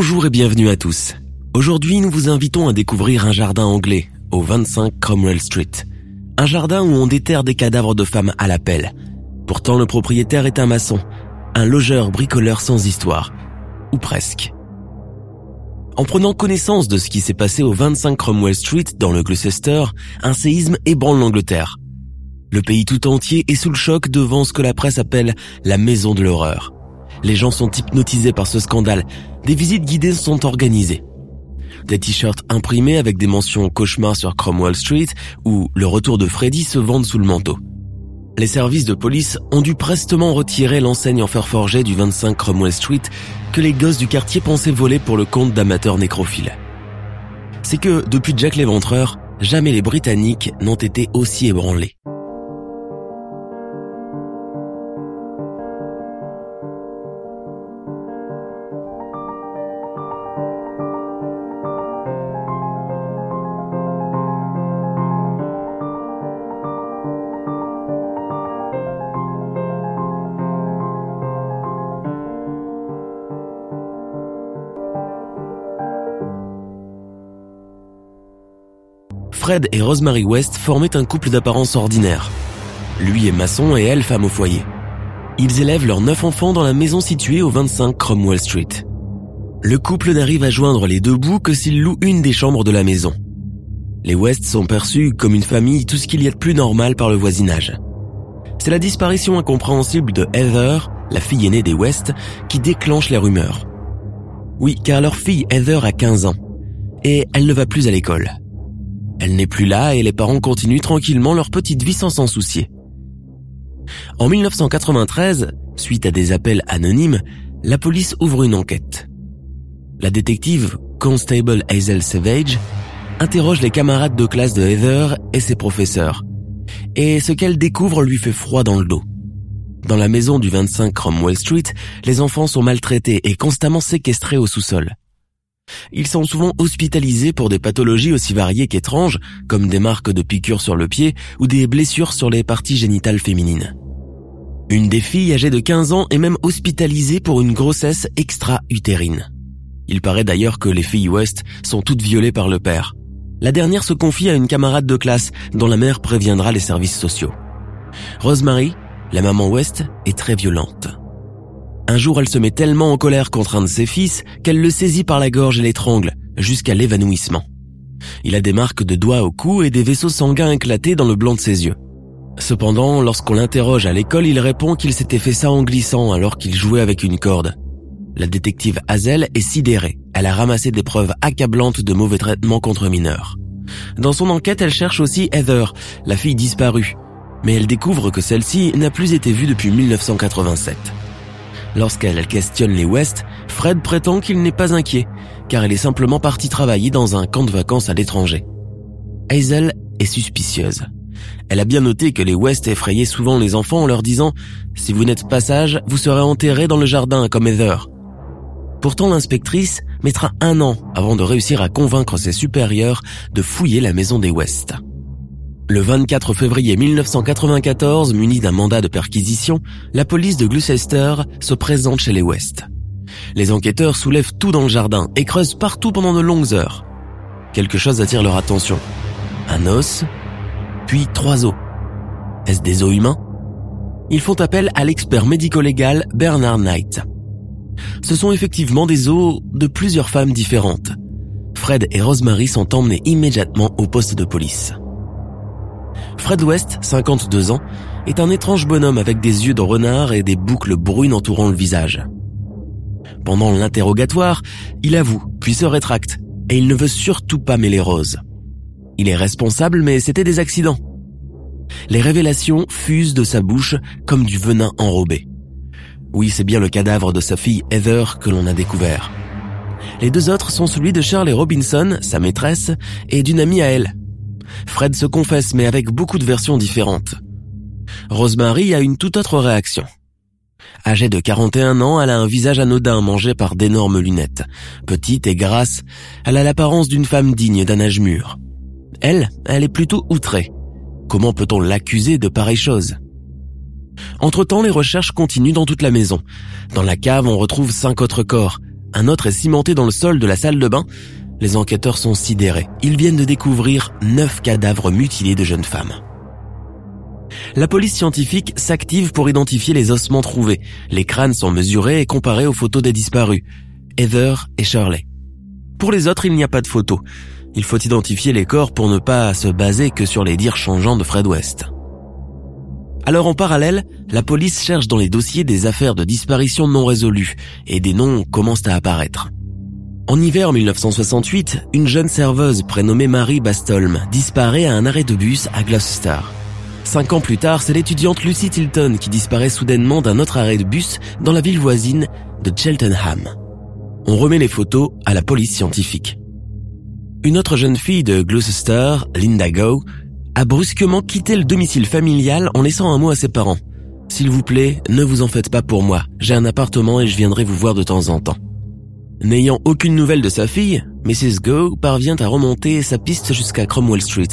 Bonjour et bienvenue à tous. Aujourd'hui, nous vous invitons à découvrir un jardin anglais au 25 Cromwell Street. Un jardin où on déterre des cadavres de femmes à la pelle. Pourtant, le propriétaire est un maçon, un logeur bricoleur sans histoire. Ou presque. En prenant connaissance de ce qui s'est passé au 25 Cromwell Street dans le Gloucester, un séisme ébranle l'Angleterre. Le pays tout entier est sous le choc devant ce que la presse appelle la maison de l'horreur. Les gens sont hypnotisés par ce scandale. Des visites guidées sont organisées. Des t-shirts imprimés avec des mentions cauchemar sur Cromwell Street ou le retour de Freddy se vendent sous le manteau. Les services de police ont dû prestement retirer l'enseigne en fer forgé du 25 Cromwell Street que les gosses du quartier pensaient voler pour le compte d'amateurs nécrophiles. C'est que, depuis Jack l'Éventreur, jamais les Britanniques n'ont été aussi ébranlés. Fred et Rosemary West formaient un couple d'apparence ordinaire. Lui est maçon et elle femme au foyer. Ils élèvent leurs neuf enfants dans la maison située au 25 Cromwell Street. Le couple n'arrive à joindre les deux bouts que s'ils louent une des chambres de la maison. Les West sont perçus comme une famille tout ce qu'il y a de plus normal par le voisinage. C'est la disparition incompréhensible de Heather, la fille aînée des West, qui déclenche les rumeurs. Oui, car leur fille Heather a 15 ans, et elle ne va plus à l'école. Elle n'est plus là et les parents continuent tranquillement leur petite vie sans s'en soucier. En 1993, suite à des appels anonymes, la police ouvre une enquête. La détective Constable Hazel Savage interroge les camarades de classe de Heather et ses professeurs. Et ce qu'elle découvre lui fait froid dans le dos. Dans la maison du 25 Cromwell Street, les enfants sont maltraités et constamment séquestrés au sous-sol. Ils sont souvent hospitalisés pour des pathologies aussi variées qu'étranges, comme des marques de piqûres sur le pied ou des blessures sur les parties génitales féminines. Une des filles âgées de 15 ans est même hospitalisée pour une grossesse extra-utérine. Il paraît d'ailleurs que les filles West sont toutes violées par le père. La dernière se confie à une camarade de classe dont la mère préviendra les services sociaux. Rosemary, la maman West, est très violente. Un jour, elle se met tellement en colère contre un de ses fils qu'elle le saisit par la gorge et l'étrangle, jusqu'à l'évanouissement. Il a des marques de doigts au cou et des vaisseaux sanguins éclatés dans le blanc de ses yeux. Cependant, lorsqu'on l'interroge à l'école, il répond qu'il s'était fait ça en glissant alors qu'il jouait avec une corde. La détective Hazel est sidérée. Elle a ramassé des preuves accablantes de mauvais traitements contre mineurs. Dans son enquête, elle cherche aussi Heather, la fille disparue. Mais elle découvre que celle-ci n'a plus été vue depuis 1987. Lorsqu'elle questionne les West, Fred prétend qu'il n'est pas inquiet, car elle est simplement partie travailler dans un camp de vacances à l'étranger. Hazel est suspicieuse. Elle a bien noté que les West effrayaient souvent les enfants en leur disant ⁇ Si vous n'êtes pas sage, vous serez enterré dans le jardin comme Heather ⁇ Pourtant l'inspectrice mettra un an avant de réussir à convaincre ses supérieurs de fouiller la maison des West. Le 24 février 1994, muni d'un mandat de perquisition, la police de Gloucester se présente chez les West. Les enquêteurs soulèvent tout dans le jardin et creusent partout pendant de longues heures. Quelque chose attire leur attention. Un os, puis trois os. Est-ce des os humains? Ils font appel à l'expert médico-légal Bernard Knight. Ce sont effectivement des os de plusieurs femmes différentes. Fred et Rosemary sont emmenés immédiatement au poste de police. Fred West, 52 ans, est un étrange bonhomme avec des yeux de renard et des boucles brunes entourant le visage. Pendant l'interrogatoire, il avoue, puis se rétracte. et il ne veut surtout pas mêler Rose. Il est responsable, mais c'était des accidents. Les révélations fusent de sa bouche comme du venin enrobé. Oui, c'est bien le cadavre de sa fille Heather que l'on a découvert. Les deux autres sont celui de Shirley Robinson, sa maîtresse, et d'une amie à elle. Fred se confesse, mais avec beaucoup de versions différentes. Rosemary a une toute autre réaction. Âgée de 41 ans, elle a un visage anodin mangé par d'énormes lunettes. Petite et grasse, elle a l'apparence d'une femme digne d'un âge mûr. Elle, elle est plutôt outrée. Comment peut-on l'accuser de pareille chose Entre-temps, les recherches continuent dans toute la maison. Dans la cave, on retrouve cinq autres corps. Un autre est cimenté dans le sol de la salle de bain. Les enquêteurs sont sidérés. Ils viennent de découvrir neuf cadavres mutilés de jeunes femmes. La police scientifique s'active pour identifier les ossements trouvés. Les crânes sont mesurés et comparés aux photos des disparus, Heather et Shirley. Pour les autres, il n'y a pas de photos. Il faut identifier les corps pour ne pas se baser que sur les dires changeants de Fred West. Alors en parallèle, la police cherche dans les dossiers des affaires de disparition non résolues et des noms commencent à apparaître. En hiver 1968, une jeune serveuse prénommée Marie Bastolm disparaît à un arrêt de bus à Gloucester. Cinq ans plus tard, c'est l'étudiante Lucy Tilton qui disparaît soudainement d'un autre arrêt de bus dans la ville voisine de Cheltenham. On remet les photos à la police scientifique. Une autre jeune fille de Gloucester, Linda Go, a brusquement quitté le domicile familial en laissant un mot à ses parents. S'il vous plaît, ne vous en faites pas pour moi. J'ai un appartement et je viendrai vous voir de temps en temps. N'ayant aucune nouvelle de sa fille, Mrs. Go parvient à remonter sa piste jusqu'à Cromwell Street.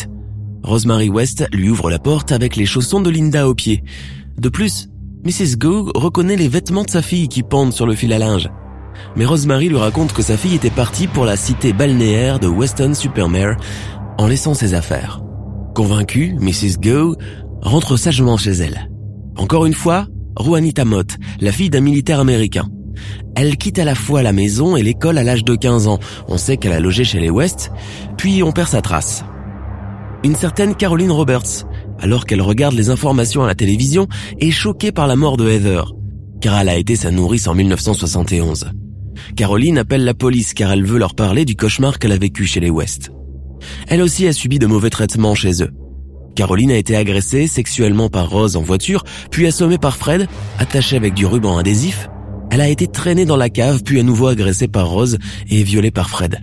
Rosemary West lui ouvre la porte avec les chaussons de Linda aux pieds. De plus, Mrs. Go reconnaît les vêtements de sa fille qui pendent sur le fil à linge. Mais Rosemary lui raconte que sa fille était partie pour la cité balnéaire de Weston-super-Mare en laissant ses affaires. Convaincue, Mrs. Go rentre sagement chez elle. Encore une fois, Juanita Mott, la fille d'un militaire américain. Elle quitte à la fois la maison et l'école à l'âge de 15 ans. On sait qu'elle a logé chez les West, puis on perd sa trace une certaine Caroline Roberts, alors qu'elle regarde les informations à la télévision, est choquée par la mort de Heather, car elle a été sa nourrice en 1971. Caroline appelle la police car elle veut leur parler du cauchemar qu'elle a vécu chez les West. Elle aussi a subi de mauvais traitements chez eux. Caroline a été agressée sexuellement par Rose en voiture, puis assommée par Fred, attachée avec du ruban adhésif. Elle a été traînée dans la cave, puis à nouveau agressée par Rose et violée par Fred.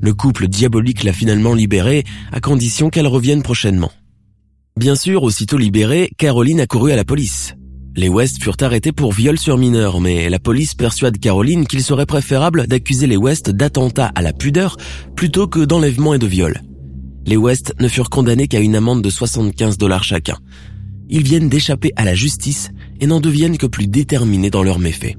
Le couple diabolique l'a finalement libérée, à condition qu'elle revienne prochainement. Bien sûr, aussitôt libérée, Caroline a couru à la police. Les West furent arrêtés pour viol sur mineur, mais la police persuade Caroline qu'il serait préférable d'accuser les West d'attentat à la pudeur plutôt que d'enlèvement et de viol. Les West ne furent condamnés qu'à une amende de 75 dollars chacun. Ils viennent d'échapper à la justice et n'en deviennent que plus déterminés dans leurs méfaits.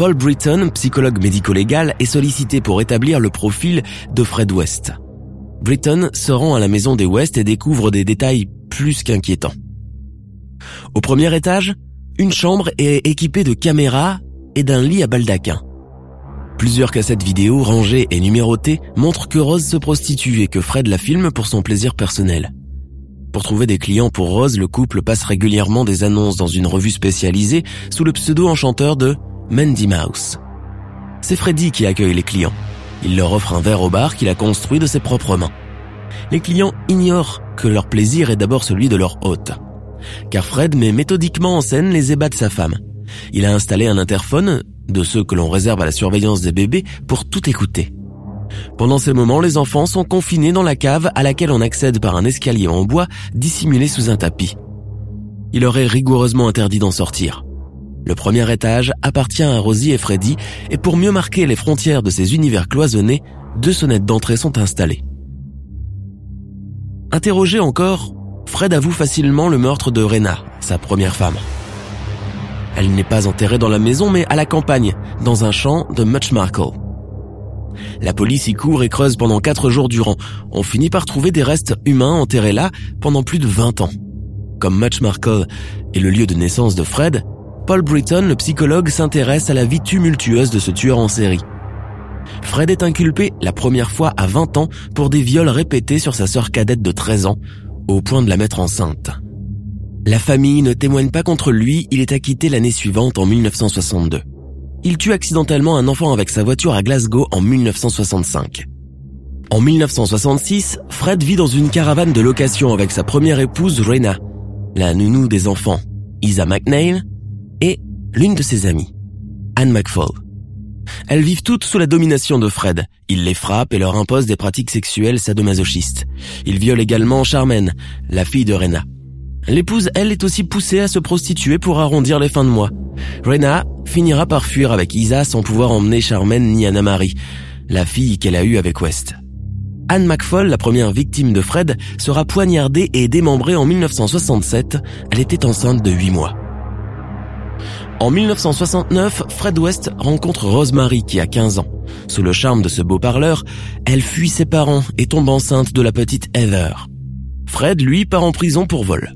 Paul Britton, psychologue médico-légal, est sollicité pour établir le profil de Fred West. Britton se rend à la maison des West et découvre des détails plus qu'inquiétants. Au premier étage, une chambre est équipée de caméras et d'un lit à baldaquin. Plusieurs cassettes vidéo rangées et numérotées montrent que Rose se prostitue et que Fred la filme pour son plaisir personnel. Pour trouver des clients pour Rose, le couple passe régulièrement des annonces dans une revue spécialisée sous le pseudo enchanteur de Mandy Mouse. C'est Freddy qui accueille les clients. Il leur offre un verre au bar qu'il a construit de ses propres mains. Les clients ignorent que leur plaisir est d'abord celui de leur hôte. Car Fred met méthodiquement en scène les ébats de sa femme. Il a installé un interphone, de ceux que l'on réserve à la surveillance des bébés, pour tout écouter. Pendant ces moments, les enfants sont confinés dans la cave à laquelle on accède par un escalier en bois dissimulé sous un tapis. Il leur est rigoureusement interdit d'en sortir. Le premier étage appartient à Rosie et Freddy et pour mieux marquer les frontières de ces univers cloisonnés, deux sonnettes d'entrée sont installées. Interrogé encore, Fred avoue facilement le meurtre de Rena, sa première femme. Elle n'est pas enterrée dans la maison mais à la campagne, dans un champ de Muchmarkle. La police y court et creuse pendant quatre jours durant. On finit par trouver des restes humains enterrés là pendant plus de 20 ans. Comme Muchmarkle est le lieu de naissance de Fred, Paul Britton, le psychologue, s'intéresse à la vie tumultueuse de ce tueur en série. Fred est inculpé la première fois à 20 ans pour des viols répétés sur sa sœur cadette de 13 ans, au point de la mettre enceinte. La famille ne témoigne pas contre lui, il est acquitté l'année suivante en 1962. il tue accidentellement un enfant avec sa voiture à Glasgow en 1965. En 1966, Fred vit dans une caravane de location avec sa première épouse Rena, la nounou des enfants, Isa McNeil, l'une de ses amies, Anne McFall. Elles vivent toutes sous la domination de Fred. Il les frappe et leur impose des pratiques sexuelles sadomasochistes. Il viole également Charmaine, la fille de Rena. L'épouse, elle, est aussi poussée à se prostituer pour arrondir les fins de mois. Rena finira par fuir avec Isa sans pouvoir emmener Charmaine ni Anna-Marie, la fille qu'elle a eue avec West. Anne McFall, la première victime de Fred, sera poignardée et démembrée en 1967. Elle était enceinte de 8 mois. En 1969, Fred West rencontre Rosemary qui a 15 ans. Sous le charme de ce beau parleur, elle fuit ses parents et tombe enceinte de la petite Heather. Fred, lui, part en prison pour vol.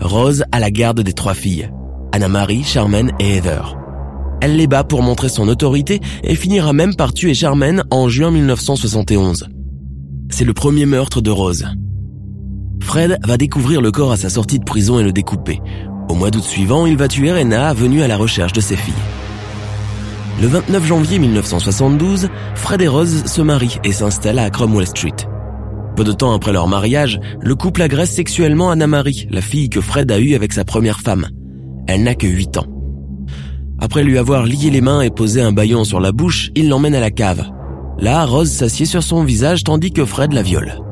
Rose a la garde des trois filles, Anna-Marie, Charmaine et Heather. Elle les bat pour montrer son autorité et finira même par tuer Charmaine en juin 1971. C'est le premier meurtre de Rose. Fred va découvrir le corps à sa sortie de prison et le découper. Au mois d'août suivant, il va tuer Rena, venue à la recherche de ses filles. Le 29 janvier 1972, Fred et Rose se marient et s'installent à Cromwell Street. Peu de temps après leur mariage, le couple agresse sexuellement Anna-Marie, la fille que Fred a eue avec sa première femme. Elle n'a que 8 ans. Après lui avoir lié les mains et posé un baillon sur la bouche, il l'emmène à la cave. Là, Rose s'assied sur son visage tandis que Fred la viole.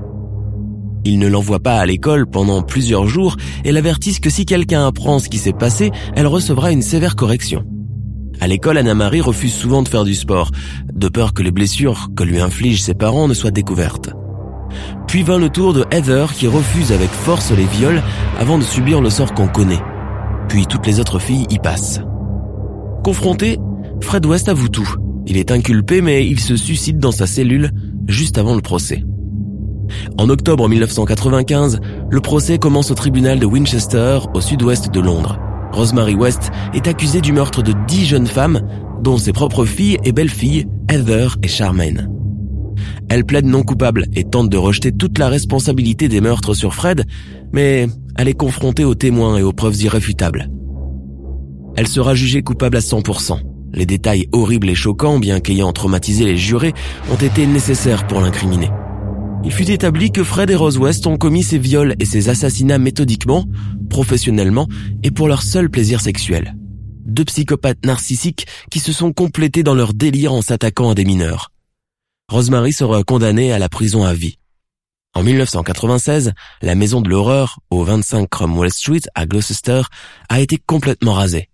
Il ne l'envoie pas à l'école pendant plusieurs jours et l'avertissent que si quelqu'un apprend ce qui s'est passé, elle recevra une sévère correction. À l'école, Anna-Marie refuse souvent de faire du sport, de peur que les blessures que lui infligent ses parents ne soient découvertes. Puis vint le tour de Heather qui refuse avec force les viols avant de subir le sort qu'on connaît. Puis toutes les autres filles y passent. Confronté, Fred West avoue tout. Il est inculpé mais il se suicide dans sa cellule juste avant le procès. En octobre 1995, le procès commence au tribunal de Winchester, au sud-ouest de Londres. Rosemary West est accusée du meurtre de dix jeunes femmes, dont ses propres filles et belles-filles, Heather et Charmaine. Elle plaide non coupable et tente de rejeter toute la responsabilité des meurtres sur Fred, mais elle est confrontée aux témoins et aux preuves irréfutables. Elle sera jugée coupable à 100%. Les détails horribles et choquants, bien qu'ayant traumatisé les jurés, ont été nécessaires pour l'incriminer. Il fut établi que Fred et Rose West ont commis ces viols et ces assassinats méthodiquement, professionnellement et pour leur seul plaisir sexuel. Deux psychopathes narcissiques qui se sont complétés dans leur délire en s'attaquant à des mineurs. Rosemary sera condamnée à la prison à vie. En 1996, la maison de l'horreur, au 25 Cromwell Street à Gloucester, a été complètement rasée.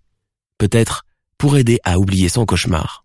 Peut-être pour aider à oublier son cauchemar.